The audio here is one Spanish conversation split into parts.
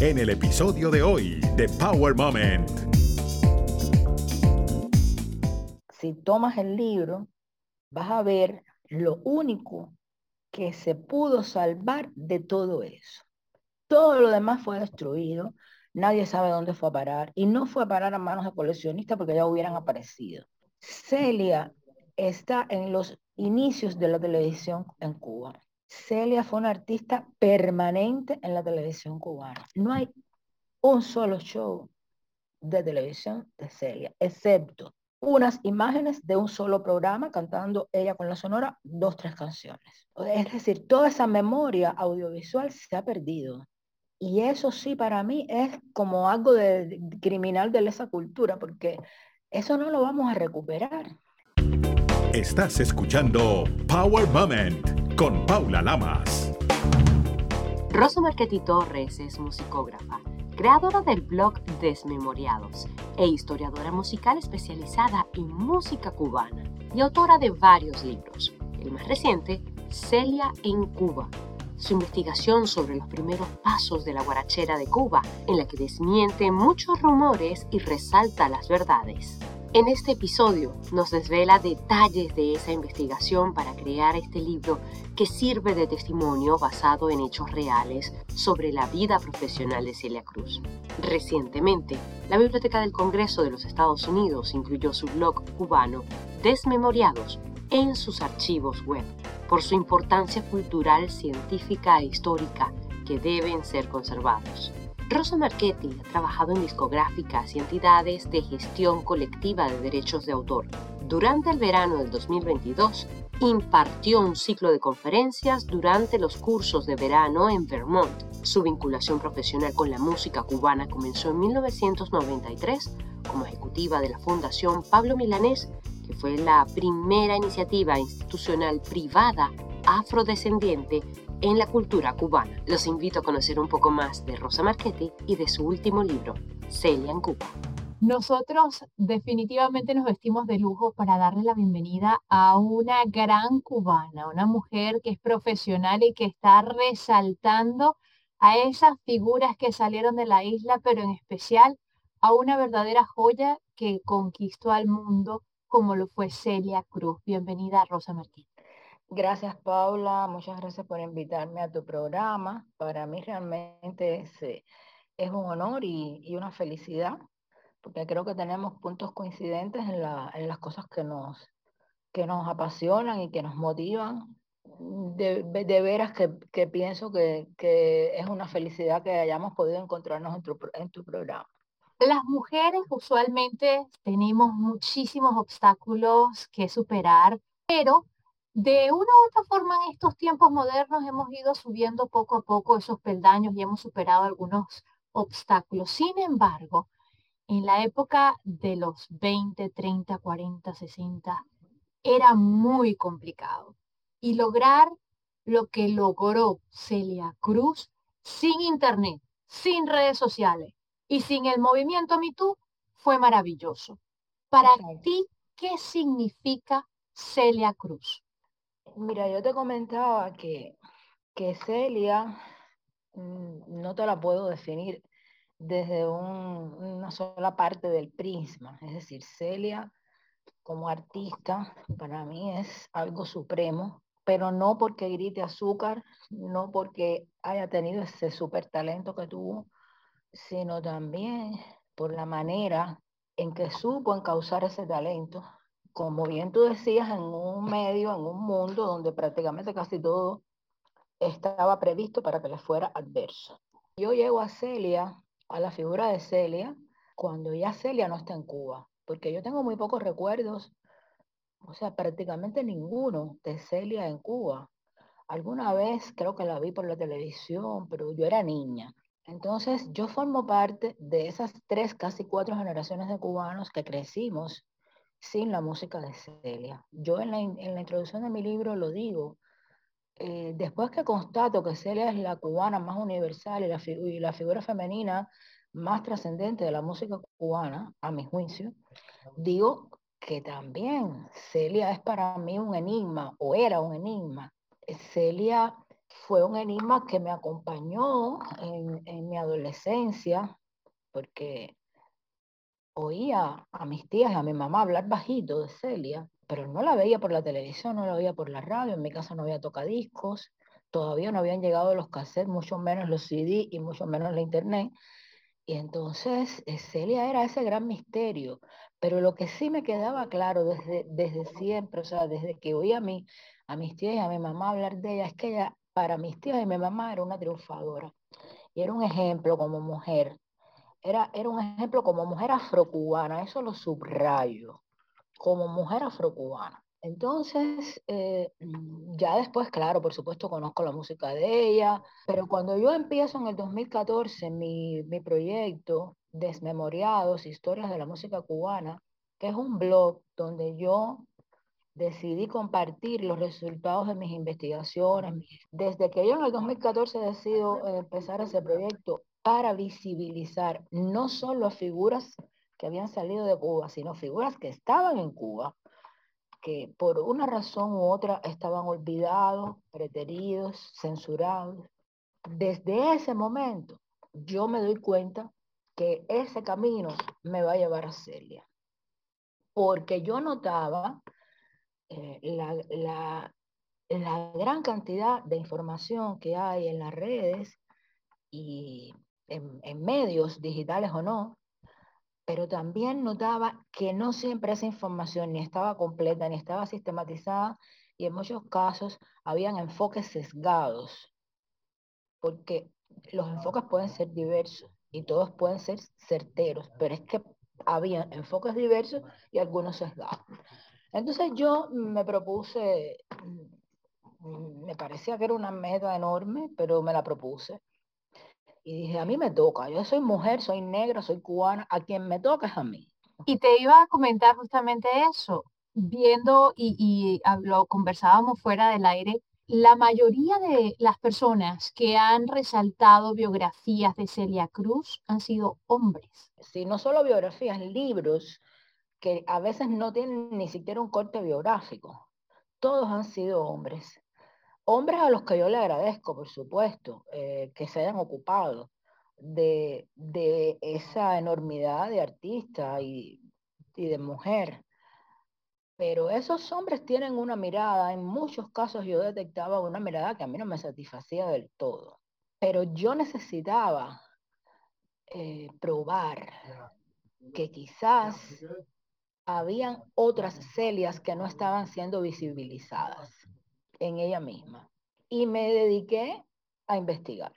en el episodio de hoy de Power Moment. Si tomas el libro, vas a ver lo único que se pudo salvar de todo eso. Todo lo demás fue destruido, nadie sabe dónde fue a parar y no fue a parar a manos de coleccionistas porque ya hubieran aparecido. Celia está en los inicios de la televisión en Cuba. Celia fue una artista permanente en la televisión cubana. No hay un solo show de televisión de Celia, excepto unas imágenes de un solo programa cantando ella con la sonora dos, tres canciones. Es decir, toda esa memoria audiovisual se ha perdido. Y eso sí para mí es como algo de, criminal de esa cultura, porque eso no lo vamos a recuperar. Estás escuchando Power Moment con Paula Lamas. Rosa Marchetti Torres es musicógrafa, creadora del blog Desmemoriados e historiadora musical especializada en música cubana y autora de varios libros. El más reciente, Celia en Cuba, su investigación sobre los primeros pasos de la guarachera de Cuba, en la que desmiente muchos rumores y resalta las verdades. En este episodio nos desvela detalles de esa investigación para crear este libro que sirve de testimonio basado en hechos reales sobre la vida profesional de Celia Cruz. Recientemente, la Biblioteca del Congreso de los Estados Unidos incluyó su blog cubano Desmemoriados en sus archivos web por su importancia cultural, científica e histórica que deben ser conservados. Rosa Marchetti ha trabajado en discográficas y entidades de gestión colectiva de derechos de autor. Durante el verano del 2022, impartió un ciclo de conferencias durante los cursos de verano en Vermont. Su vinculación profesional con la música cubana comenzó en 1993 como ejecutiva de la Fundación Pablo Milanés, que fue la primera iniciativa institucional privada afrodescendiente en la cultura cubana. Los invito a conocer un poco más de Rosa Marchetti y de su último libro, Celia en Cuba. Nosotros definitivamente nos vestimos de lujo para darle la bienvenida a una gran cubana, una mujer que es profesional y que está resaltando a esas figuras que salieron de la isla, pero en especial a una verdadera joya que conquistó al mundo como lo fue Celia Cruz. Bienvenida, Rosa Marchetti. Gracias, Paula. Muchas gracias por invitarme a tu programa. Para mí realmente es, eh, un honor y, una felicidad, porque creo que tenemos puntos coincidentes en, la, en las cosas que nos, apasionan y que nos motivan. De, veras que, pienso que, es una felicidad que hayamos podido encontrarnos en tu programa. Las mujeres usualmente tenemos muchísimos obstáculos que superar, pero de una u otra forma, en estos tiempos modernos hemos ido subiendo poco a poco esos peldaños y hemos superado algunos obstáculos. Sin embargo, en la época de los 20, 30, 40, 60, era muy complicado. Y lograr lo que logró Celia Cruz sin internet, sin redes sociales y sin el movimiento MeToo fue maravilloso. Para ti, ¿qué significa Celia Cruz? Mira, yo te comentaba que, que Celia mm, no te la puedo definir desde una sola parte del prisma. Es decir, Celia como artista para mí es algo supremo, pero no porque grite azúcar, no porque haya tenido ese super talento que tuvo, sino también por la manera en que supo encauzar ese talento como bien tú decías, en un medio, en un mundo donde prácticamente casi todo estaba previsto para que le fuera adverso. Yo llego a Celia, a la figura de Celia, cuando ya Celia no está en Cuba, porque yo tengo muy pocos recuerdos, o sea, prácticamente ninguno de Celia en Cuba. Alguna vez creo que la vi por la televisión, pero yo era niña. Entonces, yo formo parte de esas tres, casi cuatro generaciones de cubanos que crecimos sin la música de Celia. Yo en la, en la introducción de mi libro lo digo, eh, después que constato que Celia es la cubana más universal y la, figura femenina más trascendente de la música cubana, a mi juicio, digo que también Celia es para mí un enigma, o era un enigma. Celia fue un enigma que me acompañó en, en mi adolescencia, porque oía a mis tías y a mi mamá hablar bajito de Celia, pero no la veía por la televisión, no la veía por la radio, en mi casa no había tocadiscos, todavía no habían llegado los cassettes, mucho menos los CD y mucho menos la internet. Y entonces eh, Celia era ese gran misterio, pero lo que sí me quedaba claro desde, desde siempre, o sea, desde que oía a, mí, a mis tías y a mi mamá hablar de ella, es que ella, para mis tías y mi mamá, era una triunfadora. Y era un ejemplo como mujer. Era, era un ejemplo como mujer afrocubana, eso lo subrayo, como mujer afrocubana. Entonces, eh, mm, ya después, claro, por supuesto, conozco la música de ella, pero cuando yo empiezo en el 2014 mi, mi proyecto Desmemoriados, Historias de la Música Cubana, que es un blog donde yo decidí compartir los resultados de mis investigaciones. Desde que yo en el 2014 decido empezar ese proyecto para visibilizar no solo figuras que habían salido de Cuba, sino figuras que estaban en Cuba, que por una razón u otra estaban olvidados, preteridos, censurados. Desde ese momento yo me doy cuenta que ese camino me va a llevar a Celia, porque yo notaba eh, la, la, la gran cantidad de información que hay en las redes y en, medios digitales o no, pero también notaba que no siempre esa información ni estaba completa ni estaba sistematizada y en muchos casos habían enfoques sesgados, porque los enfoques pueden ser diversos y todos pueden ser certeros, pero es que había enfoques diversos y algunos sesgados. Entonces yo me propuse, mm, me parecía que era una meta enorme, pero me la propuse y dije, a mí me toca, yo soy mujer, soy negra, soy cubana, a quien me toca es a mí. Y te iba a comentar justamente eso, viendo y, y lo conversábamos fuera del aire, la mayoría de las personas que han resaltado biografías de Celia Cruz han sido hombres. Sí, no solo biografías, libros que a veces no tienen ni siquiera un corte biográfico. Todos han sido hombres. Hombres a los que yo le agradezco, por supuesto, eh, que se hayan ocupado de, esa enormidad de artista y, y de mujer. Pero esos hombres tienen una mirada, en muchos casos yo detectaba una mirada que a mí no me satisfacía del todo. Pero yo necesitaba eh, probar que quizás habían otras Celias que no estaban siendo visibilizadas en ella misma. Y me dediqué a investigar.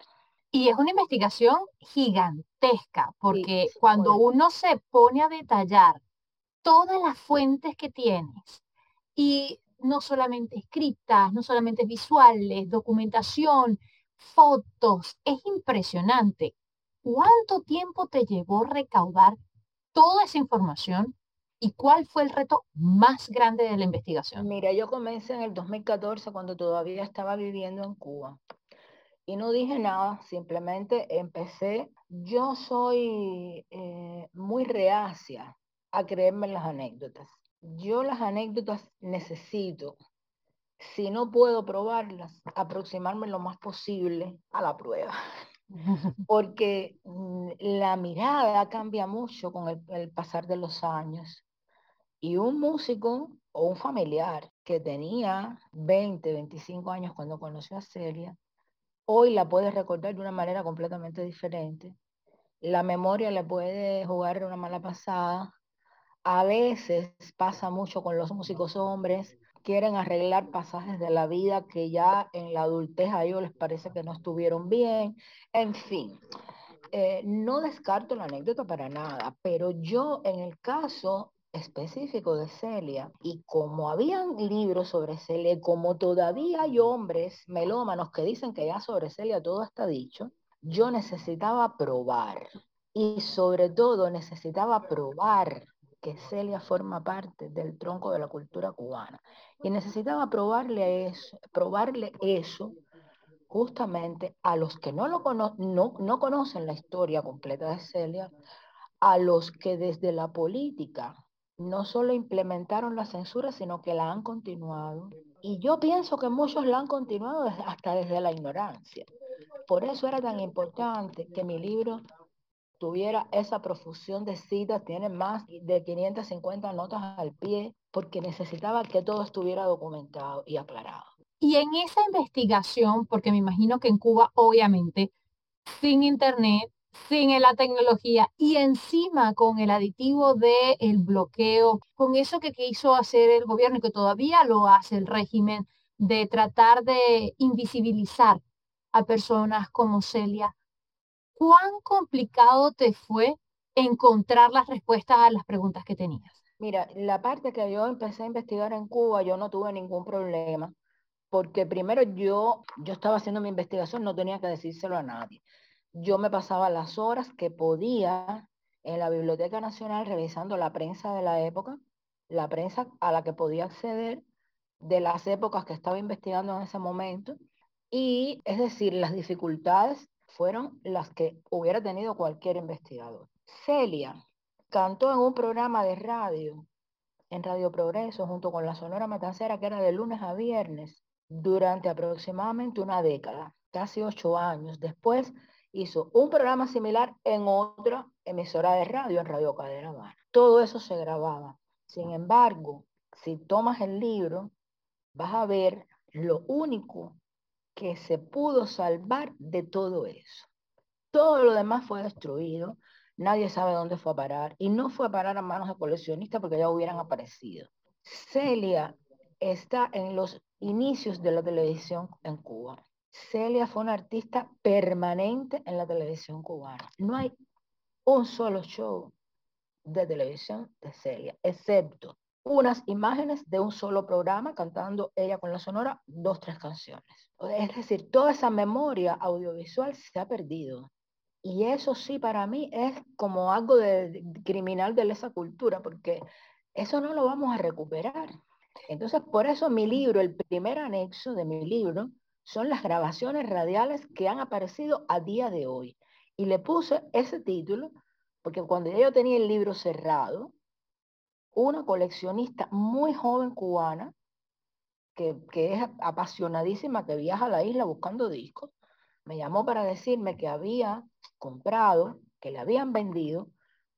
Y es una investigación gigantesca, porque cuando uno se pone a detallar todas las fuentes que tienes, y no solamente escritas, no solamente visuales, documentación, fotos, es impresionante. ¿Cuánto tiempo te llevó recaudar toda esa información ¿Y cuál fue el reto más grande de la investigación? Mira, yo comencé en el 2014 cuando todavía estaba viviendo en Cuba. Y no dije nada, simplemente empecé. Yo soy eh, muy reacia a creerme las anécdotas. Yo las anécdotas necesito, si no puedo probarlas, aproximarme lo más posible a la prueba. Porque mm, la mirada cambia mucho con el pasar de los años. Y un músico o un familiar que tenía 20, 25 años cuando conoció a Celia, hoy la puede recordar de una manera completamente diferente. La memoria le puede jugar una mala pasada. A veces pasa mucho con los músicos hombres, quieren arreglar pasajes de la vida que ya en la adultez a ellos les parece que no estuvieron bien. En fin, eh, no descarto la anécdota para nada, pero yo en el caso específico de Celia y como habían libros sobre Celia, como todavía hay hombres melómanos que dicen que ya sobre Celia todo está dicho, yo necesitaba probar y sobre todo necesitaba probar que Celia forma parte del tronco de la cultura cubana y necesitaba probarle eso, probarle eso justamente a los que no, lo no, no conocen la historia completa de Celia, a los que desde la política no solo implementaron la censura, sino que la han continuado Y yo pienso que muchos la han continuado hasta desde la ignorancia. Por eso era tan importante que mi libro tuviera esa profusión de citas, tiene más de 550 notas al pie, porque necesitaba que todo estuviera documentado y aclarado. Y en esa investigación, porque me imagino que en Cuba, obviamente, sin internet, sin la tecnología y encima con el aditivo del el bloqueo, con eso que quiso hacer el gobierno y que todavía lo hace el régimen, de tratar de invisibilizar a personas como Celia, ¿cuán complicado te fue encontrar las respuestas a las preguntas que tenías? Mira, la parte que yo empecé a investigar en Cuba, yo no tuve ningún problema, porque primero yo, yo estaba haciendo mi investigación, no tenía que decírselo a nadie. Yo me pasaba las horas que podía en la Biblioteca Nacional revisando la prensa de la época, la prensa a la que podía acceder de las épocas que estaba investigando en ese momento, y es decir, las dificultades fueron las que hubiera tenido cualquier investigador. Celia cantó en un programa de radio, en Radio Progreso, junto con la Sonora Matancera, que era de lunes a viernes, durante aproximadamente una década, casi ocho años. Después hizo un programa similar en otra emisora de radio, en Radio Cadena Todo eso se grababa. Sin embargo, si tomas el libro, vas a ver lo único que se pudo salvar de todo eso. Todo lo demás fue destruido, nadie sabe dónde fue a parar y no fue a parar a manos de coleccionistas porque ya hubieran aparecido. Celia está en los inicios de la televisión en Cuba. Celia fue una artista permanente en la televisión cubana. No hay un solo show de televisión de Celia, excepto unas imágenes de un solo programa cantando ella con la sonora dos, tres canciones. Es decir, toda esa memoria audiovisual se ha perdido. Y eso sí para mí es como algo de, criminal de esa cultura, porque eso no lo vamos a recuperar. Entonces, por eso mi libro, el primer anexo de mi libro, son las grabaciones radiales que han aparecido a día de hoy. Y le puse ese título porque cuando yo tenía el libro cerrado, una coleccionista muy joven cubana, que, es apasionadísima, que viaja a la isla buscando discos, me llamó para decirme que había comprado, que le habían vendido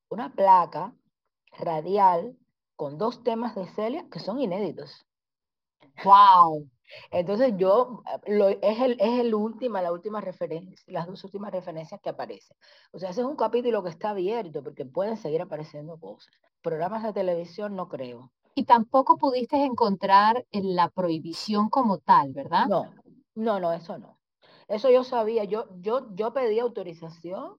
una placa radial con dos temas de Celia que son inéditos. ¡Wow! Entonces yo, lo, es, el, es el última, la última referencia, las dos últimas referencias que aparecen. O sea, ese es un capítulo que está abierto porque pueden seguir apareciendo cosas. Programas de televisión no creo. Y tampoco pudiste encontrar la prohibición como tal, ¿verdad? No, no, no, eso no. Eso yo sabía, yo, yo, yo pedí autorización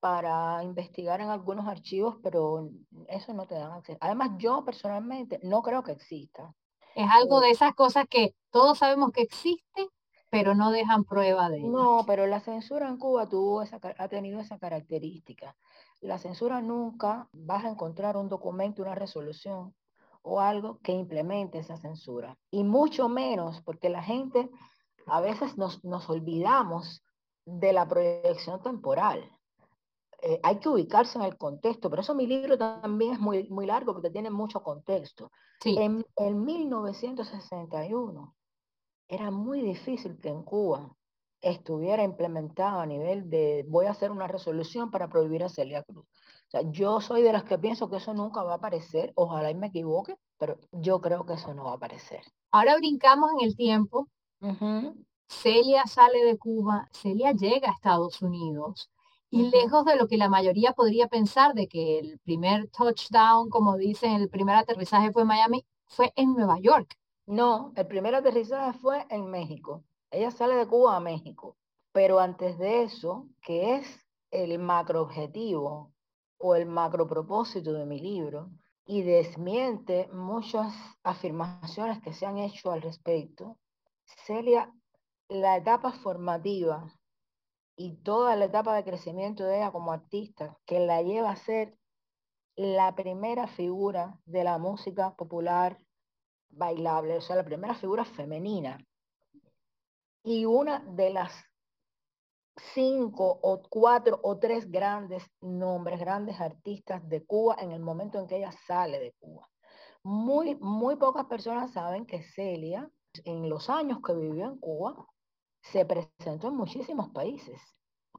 para investigar en algunos archivos, pero eso no te dan acceso. Además, yo personalmente no creo que exista. Es algo de esas cosas que todos sabemos que existe, pero no dejan prueba de ello. No, pero la censura en Cuba tuvo esa, ha tenido esa característica. La censura nunca vas a encontrar un documento, una resolución o algo que implemente esa censura. Y mucho menos porque la gente a veces nos, nos olvidamos de la proyección temporal. Eh, hay que ubicarse en el contexto, pero eso mi libro también es muy, muy largo porque tiene mucho contexto. En, en 1961 era muy difícil que en Cuba estuviera implementado a nivel de voy a hacer una resolución para prohibir a Celia Cruz. O sea, yo soy de las que pienso que eso nunca va a aparecer, ojalá y me equivoque, pero yo creo que eso no va a aparecer. Ahora brincamos en el tiempo. Celia sale de Cuba, Celia llega a Estados Unidos y lejos de lo que la mayoría podría pensar de que el primer touchdown, como dicen, el primer aterrizaje fue en Miami, fue en Nueva York. No, el primer aterrizaje fue en México. Ella sale de Cuba a México. Pero antes de eso, que es el macro objetivo o el macro propósito de mi libro, y desmiente muchas afirmaciones que se han hecho al respecto, Celia, la etapa formativa y toda la etapa de crecimiento de ella como artista, que la lleva a ser la primera figura de la música popular bailable, o sea, la primera figura femenina. Y una de las cinco o cuatro o tres grandes nombres, grandes artistas de Cuba en el momento en que ella sale de Cuba. Muy, muy pocas personas saben que Celia En los años que vivió en Cuba, se presentó en muchísimos países.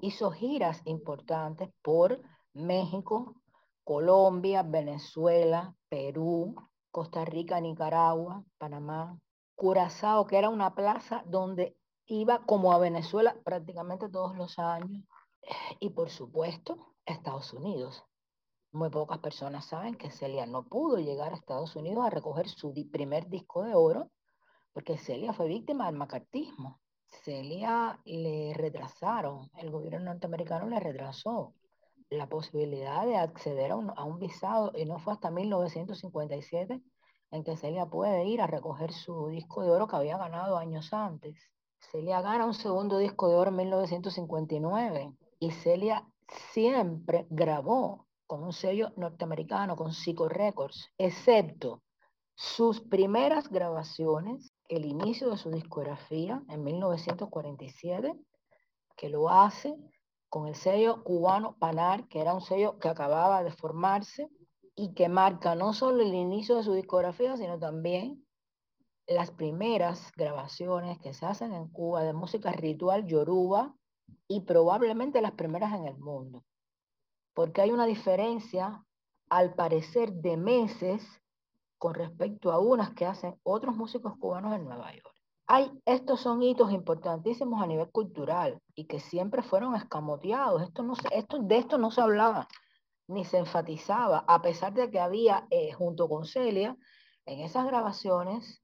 Hizo giras importantes por México, Colombia, Venezuela, Perú, Costa Rica, Nicaragua, Panamá, Curazao, que era una plaza donde iba como a Venezuela prácticamente todos los años. Y por supuesto, Estados Unidos. Muy pocas personas saben que Celia no pudo llegar a Estados Unidos a recoger su primer disco de oro porque Celia fue víctima del macartismo. Celia le retrasaron, el gobierno norteamericano le retrasó la posibilidad de acceder a un, visado y no fue hasta 1957 en que Celia puede ir a recoger su disco de oro que había ganado años antes. Celia gana un segundo disco de oro en 1959 y Celia siempre grabó con un sello norteamericano, con Psycho Records, excepto sus primeras grabaciones, el inicio de su discografía en 1947, que lo hace con el sello cubano Panar, que era un sello que acababa de formarse y que marca no solo el inicio de su discografía, sino también las primeras grabaciones que se hacen en Cuba de música ritual yoruba y probablemente las primeras en el mundo. Porque hay una diferencia, al parecer, de meses con respecto a unas que hacen otros músicos cubanos en Nueva York. Hay, estos son hitos importantísimos a nivel cultural y que siempre fueron escamoteados. Esto no, esto, de esto no se hablaba ni se enfatizaba, a pesar de que había, eh, junto con Celia, en esas grabaciones,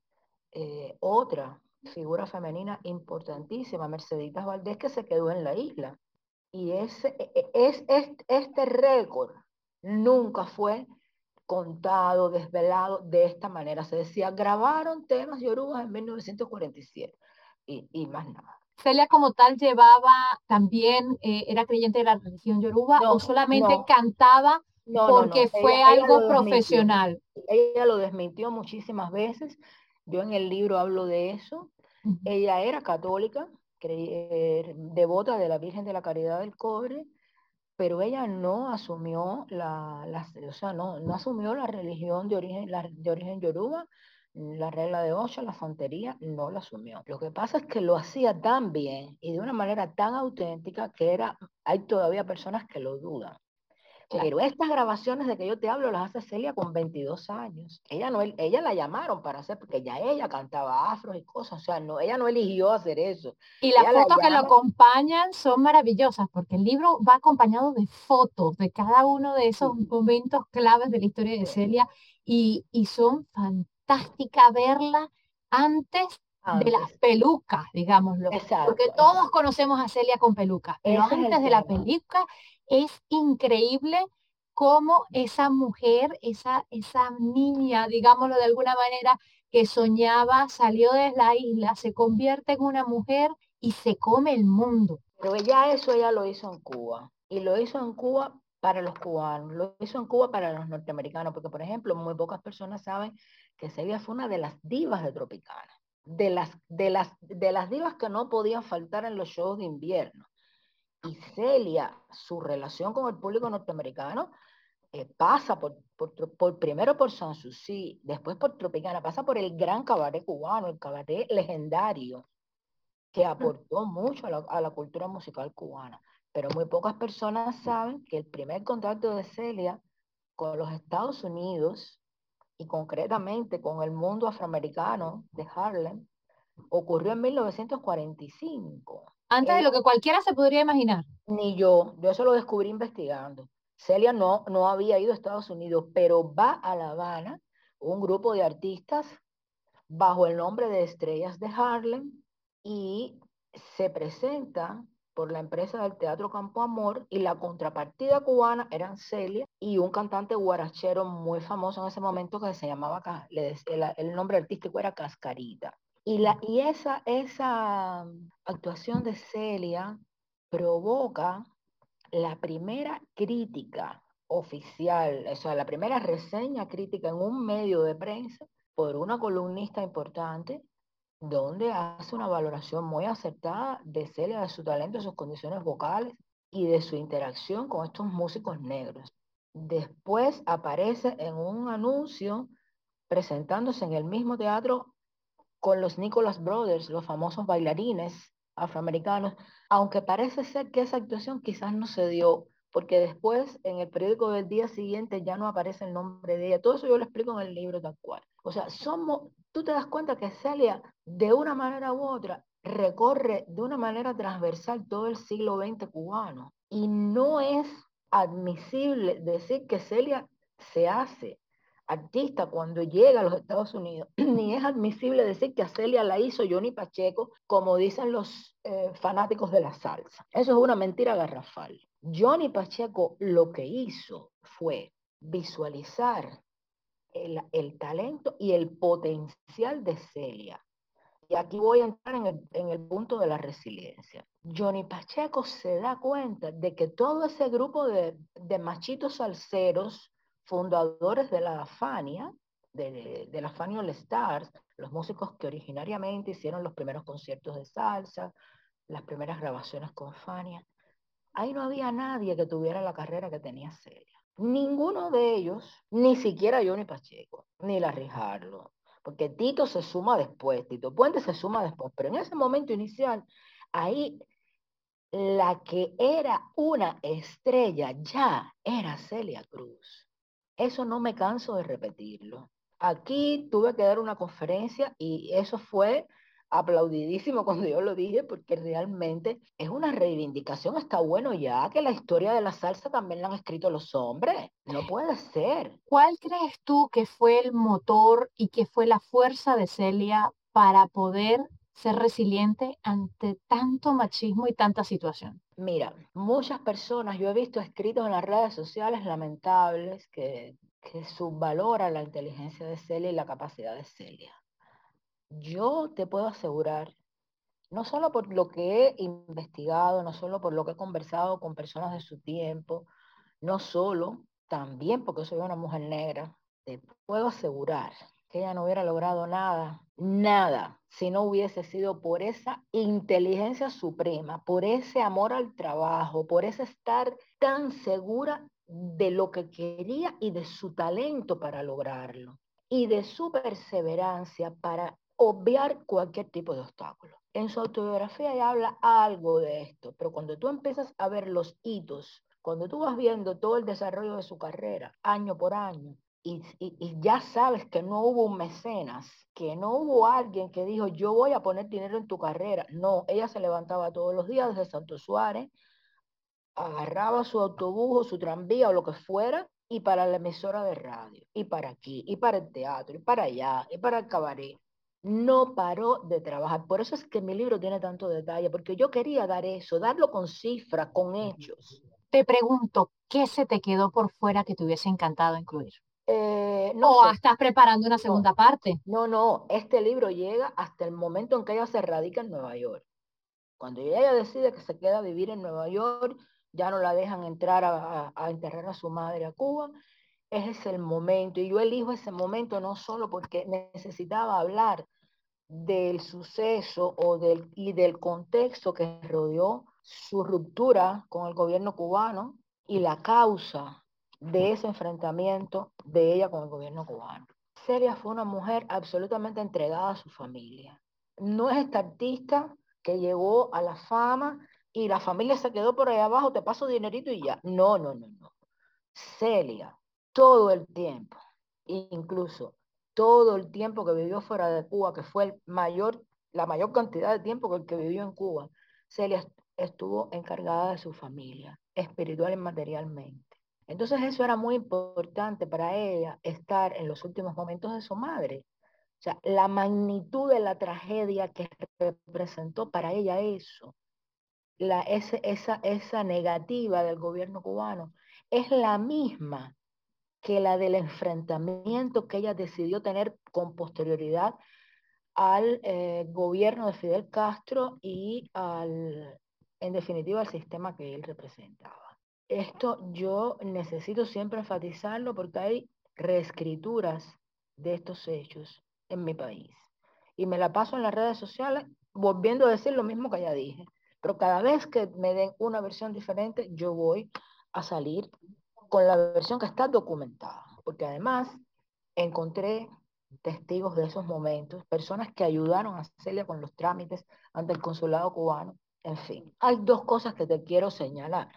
eh, otra figura femenina importantísima, Merceditas Valdés, que se quedó en la isla. Y ese, e, e, es, es, este récord nunca fue contado, desvelado de esta manera. Se decía, grabaron temas yorubas en 1947 y, y más nada. Celia como tal llevaba también, eh, era creyente de la religión yoruba o solamente cantaba porque fue algo profesional. Ella lo desmintió muchísimas veces. Yo en el libro hablo de eso. Ella era católica, eh, devota de la Virgen de la Caridad del Cobre, pero ella no asumió la, o sea, no, no asumió la religión de origen, de origen yoruba, la regla de ocho, la santería, no la asumió. Lo que pasa es que lo hacía tan bien y de una manera tan auténtica que era, hay todavía personas que lo dudan. Pero estas grabaciones de que yo te hablo las hace Celia con 22 años. Ella, no, ella la llamaron para hacer, porque ya ella cantaba afros y cosas, o sea, no, ella no eligió hacer eso. Y las fotos que lo acompañan son maravillosas, porque el libro va acompañado de fotos de cada uno de esos momentos claves de la historia de Celia y, y son fantásticas verla antes de las pelucas, digámoslo. Porque todos conocemos a Celia con pelucas, pero antes de la peluca es increíble cómo esa mujer, esa, esa niña, digámoslo de alguna manera, que soñaba, salió de la isla, se convierte en una mujer y se come el mundo. Pero ya eso ella lo hizo en Cuba. Y lo hizo en Cuba para los cubanos, lo hizo en Cuba para los norteamericanos, porque por ejemplo, muy pocas personas saben que Celia fue una de las divas de Tropicana, de las, de las, de las divas que no podían faltar en los shows de invierno. Y Celia, su relación con el público norteamericano, eh, pasa por, por, primero por Sanssouci, después por Tropicana, pasa por el gran cabaret cubano, el cabaret legendario, que aportó mucho a la, a la cultura musical cubana. Pero muy pocas personas saben que el primer contacto de Celia con los Estados Unidos y concretamente con el mundo afroamericano de Harlem ocurrió en 1945. Antes de lo que cualquiera se podría imaginar. Ni yo, yo eso lo descubrí investigando. Celia no, no había ido a Estados Unidos, pero va a La Habana, un grupo de artistas bajo el nombre de Estrellas de Harlem y se presenta por la empresa del Teatro Campo Amor y la contrapartida cubana eran Celia y un cantante guarachero muy famoso en ese momento que se llamaba, el nombre artístico era Cascarita. Y, la, y esa, esa actuación de Celia provoca la primera crítica oficial, o sea, la primera reseña crítica en un medio de prensa por una columnista importante, donde hace una valoración muy acertada de Celia, de su talento, de sus condiciones vocales y de su interacción con estos músicos negros. Después aparece en un anuncio presentándose en el mismo teatro con los Nicholas Brothers, los famosos bailarines afroamericanos, aunque parece ser que esa actuación quizás no se dio, porque después en el periódico del día siguiente ya no aparece el nombre de ella. Todo eso yo lo explico en el libro tal cual. O sea, somos, tú te das cuenta que Celia, de una manera u otra, recorre de una manera transversal todo el siglo XX cubano. Y no es admisible decir que Celia se hace artista cuando llega a los Estados Unidos, ni es admisible decir que a Celia la hizo Johnny Pacheco, como dicen los eh, fanáticos de la salsa. Eso es una mentira garrafal. Johnny Pacheco lo que hizo fue visualizar el, talento y el potencial de Celia. Y aquí voy a entrar en el, en el, punto de la resiliencia. Johnny Pacheco se da cuenta de que todo ese grupo de, de machitos salseros fundadores de la Fania, de, de, la Fania All Stars, los músicos que originariamente hicieron los primeros conciertos de salsa, las primeras grabaciones con Fania. Ahí no había nadie que tuviera la carrera que tenía Celia. Ninguno de ellos, ni siquiera Johnny Pacheco, ni la Rijardo, porque Tito se suma después, Tito Puente se suma después, pero en ese momento inicial, ahí la que era una estrella ya era Celia Cruz. Eso no me canso de repetirlo. Aquí tuve que dar una conferencia y eso fue aplaudidísimo cuando yo lo dije porque realmente es una reivindicación. Está bueno ya que la historia de la salsa también la han escrito los hombres. No puede ser. ¿Cuál crees tú que fue el motor y que fue la fuerza de Celia para poder ser resiliente ante tanto machismo y tanta situación? Mira, muchas personas, yo he visto escritos en las redes sociales lamentables que, subvaloran la inteligencia de Celia y la capacidad de Celia. Yo te puedo asegurar, no solo por lo que he investigado, no solo por lo que he conversado con personas de su tiempo, no solo, también porque soy una mujer negra, te puedo asegurar que ella no hubiera logrado nada, nada, si no hubiese sido por esa inteligencia suprema, por ese amor al trabajo, por ese estar tan segura de lo que quería y de su talento para lograrlo, y de su perseverancia para obviar cualquier tipo de obstáculo. En su autobiografía ella habla algo de esto, pero cuando tú empiezas a ver los hitos, cuando tú vas viendo todo el desarrollo de su carrera, año por año, y, y, ya sabes que no hubo un mecenas, que no hubo alguien que dijo, yo voy a poner dinero en tu carrera. No, ella se levantaba todos los días desde Santo Suárez, agarraba su autobús o su tranvía o lo que fuera, y para la emisora de radio, y para aquí, y para el teatro, y para allá, y para el cabaret. No paró de trabajar. Por eso es que mi libro tiene tanto detalle, porque yo quería dar eso, darlo con cifras, con hechos. Te pregunto, ¿qué se te quedó por fuera que te hubiese encantado incluir? Eh, no ¿O sé. estás preparando una segunda no, parte? No, no, este libro llega hasta el momento en que ella se radica en Nueva York. Cuando ella decide que se queda a vivir en Nueva York, ya no la dejan entrar a, a, a enterrar a su madre a Cuba, ese es el momento. Y yo elijo ese momento no solo porque necesitaba hablar del suceso o del, y del contexto que rodeó su ruptura con el gobierno cubano y la causa de ese enfrentamiento de ella con el gobierno cubano. Celia fue una mujer absolutamente entregada a su familia. No es esta artista que llegó a la fama y la familia se quedó por ahí abajo, te paso dinerito y ya. No, no, no, no. Celia, todo el tiempo, incluso todo el tiempo que vivió fuera de Cuba, que fue el mayor, la mayor cantidad de tiempo que el que vivió en Cuba, Celia estuvo encargada de su familia, espiritual y materialmente. Entonces eso era muy importante para ella, estar en los últimos momentos de su madre. O sea, la magnitud de la tragedia que representó para ella eso, la, ese, esa, esa negativa del gobierno cubano, es la misma que la del enfrentamiento que ella decidió tener con posterioridad al eh, gobierno de Fidel Castro y al, en definitiva, al sistema que él representaba. Esto yo necesito siempre enfatizarlo porque hay reescrituras de estos hechos en mi país. Y me la paso en las redes sociales volviendo a decir lo mismo que ya dije. Pero cada vez que me den una versión diferente, yo voy a salir con la versión que está documentada. Porque además encontré testigos de esos momentos, personas que ayudaron a Celia con los trámites ante el consulado cubano. En fin, hay dos cosas que te quiero señalar.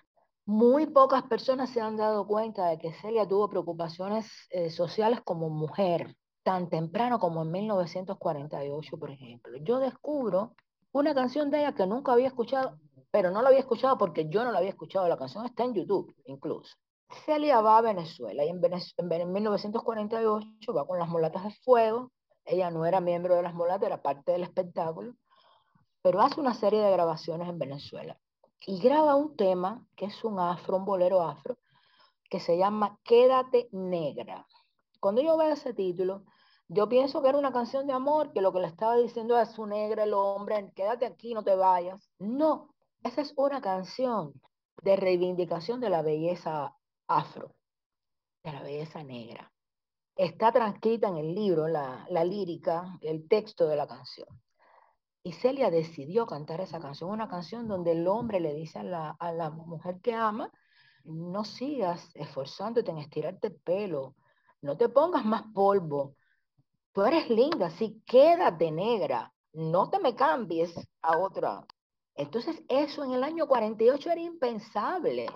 Muy pocas personas se han dado cuenta de que Celia tuvo preocupaciones eh, sociales como mujer, tan temprano como en 1948, por ejemplo. Yo descubro una canción de ella que nunca había escuchado, pero no la había escuchado porque yo no la había escuchado. La canción está en YouTube, incluso. Celia va a Venezuela y en, en 1948 va con las mulatas de fuego. Ella no era miembro de las mulatas, era parte del espectáculo, pero hace una serie de grabaciones en Venezuela y graba un tema que es un afro, un bolero afro, que se llama Quédate Negra. Cuando yo veo ese título, yo pienso que era una canción de amor, que lo que le estaba diciendo a su negra, el hombre, quédate aquí, no te vayas. No, esa es una canción de reivindicación de la belleza afro, de la belleza negra. Está transcrita en el libro, la, la lírica, el texto de la canción. Y Celia decidió cantar esa canción, una canción donde el hombre le dice a la, a la mujer que ama, no sigas esforzándote en estirarte el pelo, no te pongas más polvo, tú eres linda, sí, quédate negra, no te me cambies a otra. Entonces eso en el año 48 era impensable.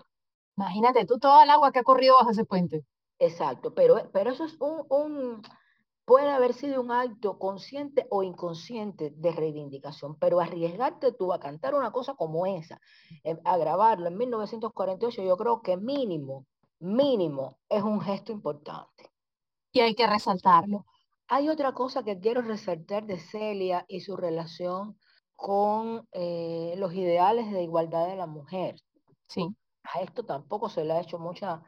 Imagínate tú toda el agua que ha corrido bajo ese puente. Exacto, pero, pero eso es un, un, puede haber sido un acto consciente o inconsciente de reivindicación, pero arriesgarte tú a cantar una cosa como esa, eh, a grabarlo en 1948, yo creo que mínimo, mínimo es un gesto importante. Y hay que resaltarlo. Hay otra cosa que quiero resaltar de Celia y su relación con eh, los ideales de igualdad de la mujer. Sí. A esto tampoco se le ha hecho mucha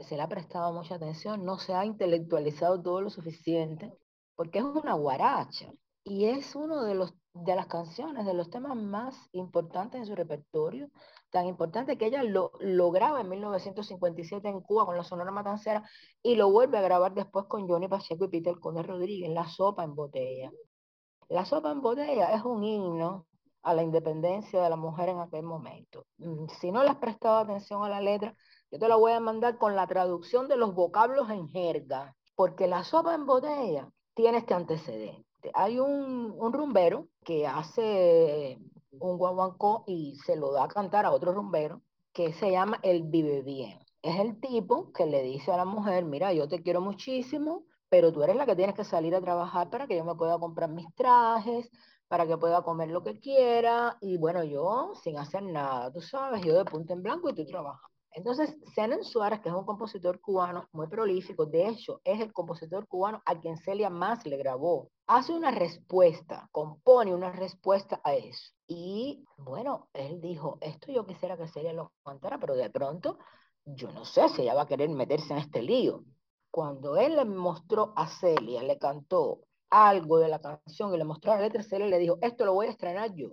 se le ha prestado mucha atención, no se ha intelectualizado todo lo suficiente, porque es una guaracha y es uno de, los, de las canciones, de los temas más importantes en su repertorio, tan importante que ella lo, lo graba en 1957 en Cuba con la Sonora Matancera y lo vuelve a grabar después con Johnny Pacheco y Peter Conde Rodríguez, La Sopa en Botella. La Sopa en Botella es un himno a la independencia de la mujer en aquel momento. Mm, si no le has prestado atención a la letra, yo te la voy a mandar con la traducción de los vocablos en jerga, porque la sopa en botella tiene este antecedente. Hay un, un rumbero que hace un guaguancó y se lo da a cantar a otro rumbero que se llama el vive bien. Es el tipo que le dice a la mujer, mira, yo te quiero muchísimo, pero tú eres la que tienes que salir a trabajar para que yo me pueda comprar mis trajes, para que pueda comer lo que quiera, y bueno, yo sin hacer nada, tú sabes, yo de punta en blanco y tú trabajas. Entonces, Zenén Suárez, que es un compositor cubano muy prolífico, de hecho, es el compositor cubano a quien Celia más le grabó, hace una respuesta, compone una respuesta a eso. Y bueno, él dijo, esto yo quisiera que Celia lo cantara, pero de pronto, yo no sé si ella va a querer meterse en este lío. Cuando él le mostró a Celia, le cantó algo de la canción y le mostró la letra, Celia le dijo, esto lo voy a estrenar yo.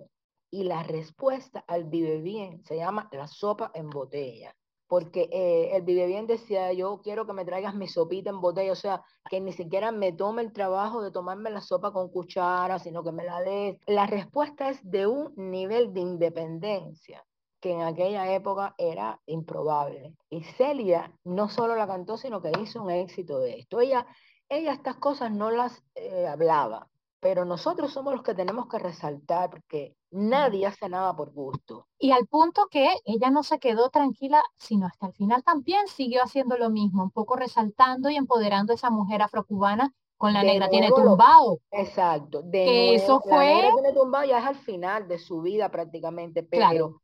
Y la respuesta al Vive Bien se llama La sopa en botella porque eh, el Vive Bien decía, yo quiero que me traigas mi sopita en botella, o sea, que ni siquiera me tome el trabajo de tomarme la sopa con cuchara, sino que me la des. La respuesta es de un nivel de independencia que en aquella época era improbable. Y Celia no solo la cantó, sino que hizo un éxito de esto. Ella, ella estas cosas no las eh, hablaba, pero nosotros somos los que tenemos que resaltar porque nadie hace nada por gusto. Y al punto que ella no se quedó tranquila, sino hasta el final también siguió haciendo lo mismo, un poco resaltando y empoderando a esa mujer afrocubana con la negra tiene tumbado. exacto. De que eso fue... La negra tiene tumbado ya es al final de su vida prácticamente, pero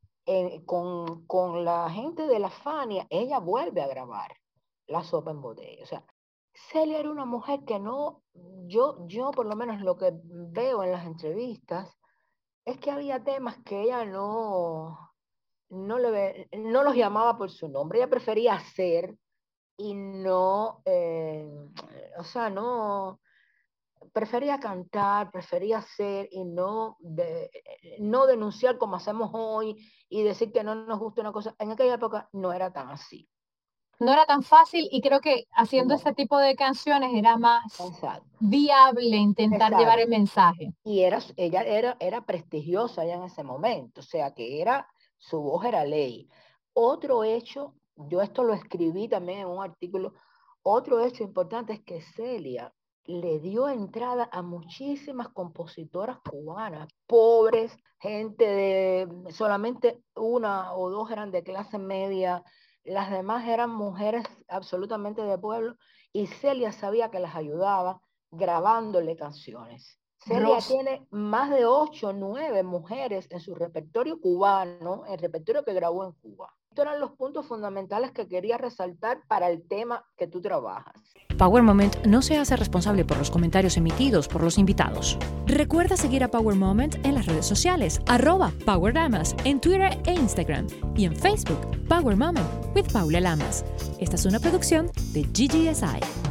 con, con la gente de la Fania, ella vuelve a grabar la sopa en botella. O sea, Celia era una mujer que no, yo, yo por lo menos lo que veo en las entrevistas, es que había temas que ella no, no, le, no los llamaba por su nombre, ella prefería hacer y no, eh, o sea, no, prefería cantar, prefería hacer y no, de, no denunciar como hacemos hoy y decir que no nos gusta una cosa. En aquella época no era tan así no era tan fácil y creo que haciendo ese tipo de canciones era más viable intentar llevar el mensaje. Y era, ella era, era prestigiosa ya en ese momento, o sea que era, su voz era ley. Otro hecho, yo esto lo escribí también en un artículo, otro hecho importante es que Celia le dio entrada a muchísimas compositoras cubanas, pobres, gente de solamente una o dos eran de clase media, las demás eran mujeres absolutamente de pueblo y Celia sabía que las ayudaba grabándole canciones. Celia tiene más de ocho o nueve mujeres en su repertorio cubano, el repertorio que grabó en Cuba. Estos eran los puntos fundamentales que quería resaltar para el tema que tú trabajas. Power Moment no se hace responsable por los comentarios emitidos por los invitados. Recuerda seguir a Power Moment en las redes sociales, arroba Power Lamas, en Twitter e Instagram, y en Facebook, Power Moment with Paula Lamas. Esta es una producción de GGSI.